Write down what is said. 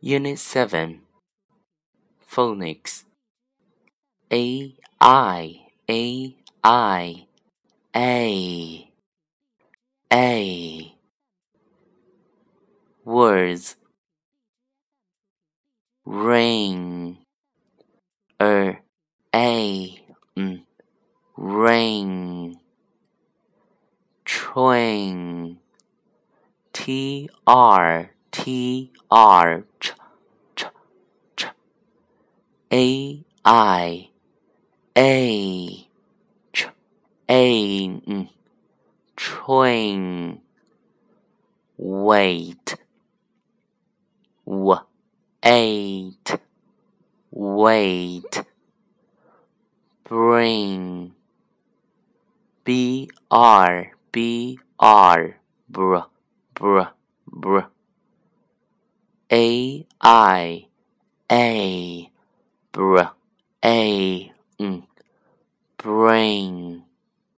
Unit 7 Phonics A I A I A. A. Words. Rain. Er a. N rain. Train. T R T R A I A ch A N train wait w eight wait bring b r b r br br br a i a br a n brain